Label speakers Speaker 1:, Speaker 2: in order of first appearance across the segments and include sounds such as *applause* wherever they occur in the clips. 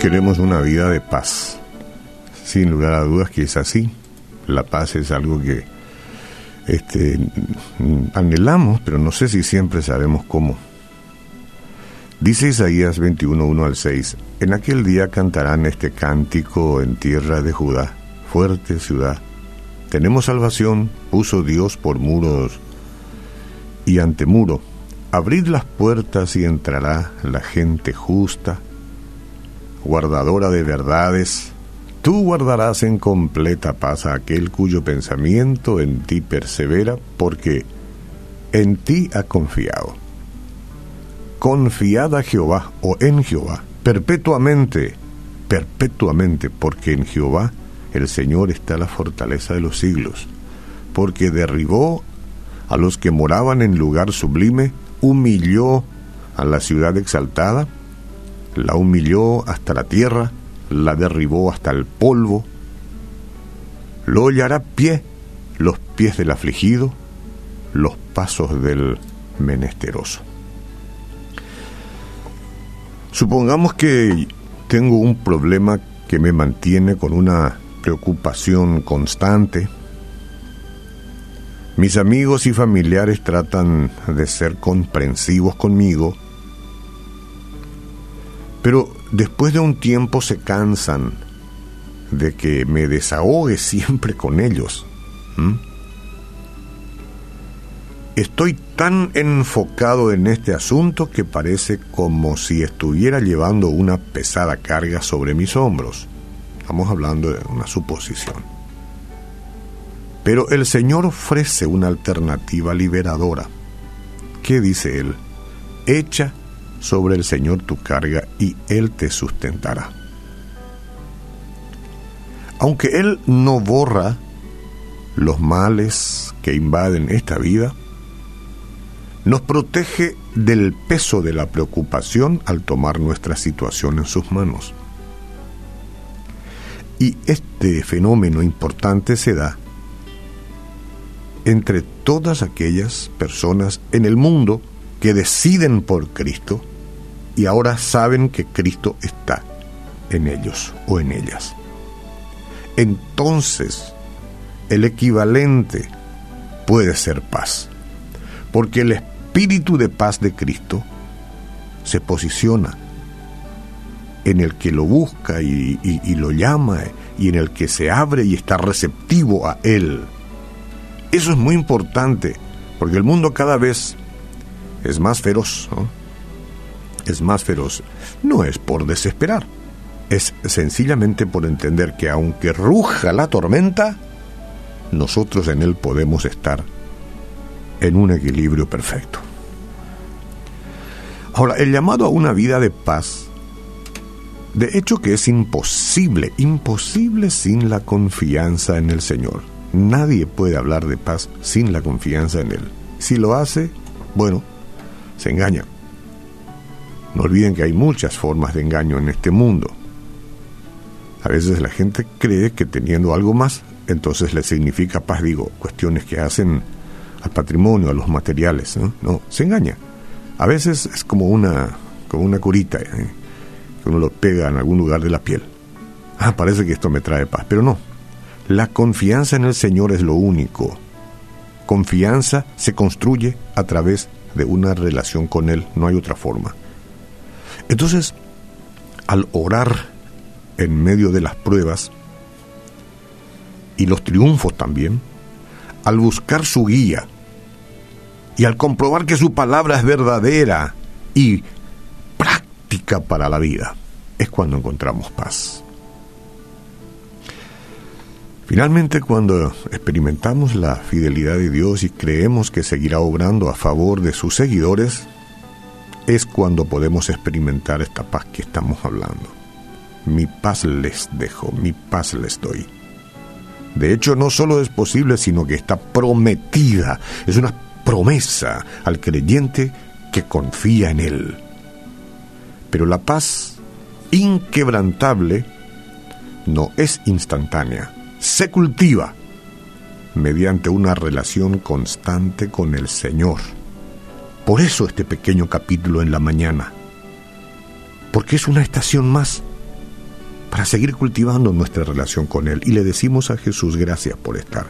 Speaker 1: Queremos una vida de paz. Sin lugar a dudas que es así. La paz es algo que este, anhelamos, pero no sé si siempre sabemos cómo. Dice Isaías 21, 1 al 6, En aquel día cantarán este cántico en tierra de Judá, fuerte ciudad. Tenemos salvación, puso Dios por muros y ante muro. Abrid las puertas y entrará la gente justa guardadora de verdades, tú guardarás en completa paz a aquel cuyo pensamiento en ti persevera, porque en ti ha confiado. Confiada Jehová o en Jehová, perpetuamente, perpetuamente, porque en Jehová el Señor está la fortaleza de los siglos, porque derribó a los que moraban en lugar sublime, humilló a la ciudad exaltada, la humilló hasta la tierra, la derribó hasta el polvo, lo hollará pie, los pies del afligido, los pasos del menesteroso. Supongamos que tengo un problema que me mantiene con una preocupación constante. Mis amigos y familiares tratan de ser comprensivos conmigo, pero después de un tiempo se cansan de que me desahogue *laughs* siempre con ellos. Estoy tan enfocado en este asunto que parece como si estuviera llevando una pesada carga sobre mis hombros. Estamos hablando de una suposición. Pero el Señor ofrece una alternativa liberadora. ¿Qué dice Él? Echa sobre el Señor tu carga y Él te sustentará. Aunque Él no borra los males que invaden esta vida, nos protege del peso de la preocupación al tomar nuestra situación en sus manos. Y este fenómeno importante se da entre todas aquellas personas en el mundo que deciden por Cristo y ahora saben que Cristo está en ellos o en ellas. Entonces, el equivalente puede ser paz, porque el espíritu de paz de Cristo se posiciona en el que lo busca y, lo llama y en el que se abre y está receptivo a Él. Eso es muy importante, porque el mundo cada vez es más feroz, es más feroz. No es por desesperar, es sencillamente por entender que aunque ruja la tormenta, nosotros en él podemos estar en un equilibrio perfecto. Ahora, el llamado a una vida de paz, de hecho que es imposible, imposible sin la confianza en el Señor. Nadie puede hablar de paz sin la confianza en Él. Si lo hace, bueno, se engaña. No olviden que hay muchas formas de engaño en este mundo. A veces la gente cree que teniendo algo más, entonces le significa paz, digo, cuestiones que hacen al patrimonio, a los materiales, ¿no? se engaña. A veces es como una, como una curita, ¿eh? que uno lo pega en algún lugar de la piel. Ah, parece que esto me trae paz, pero no. La confianza en el Señor es lo único. Confianza se construye a través de una relación con Él, no hay otra forma. Entonces, al orar en medio de las pruebas y los triunfos también, al buscar su guía y al comprobar que su palabra es verdadera y práctica para la vida, es cuando encontramos paz. Finalmente, cuando experimentamos la fidelidad de Dios y creemos que seguirá obrando a favor de sus seguidores, es cuando podemos experimentar esta paz que estamos hablando. Mi paz les dejo, mi paz les doy. De hecho, no solo es posible, sino que está prometida. Es una promesa al creyente que confía en Él. Pero la paz inquebrantable no es instantánea se cultiva mediante una relación constante con el Señor. Por eso este pequeño capítulo en la mañana, porque es una estación más para seguir cultivando nuestra relación con Él. Y le decimos a Jesús, gracias por estar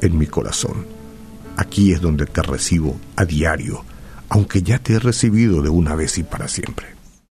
Speaker 1: en mi corazón. Aquí es donde te recibo a diario, aunque ya te he recibido de una vez y para siempre.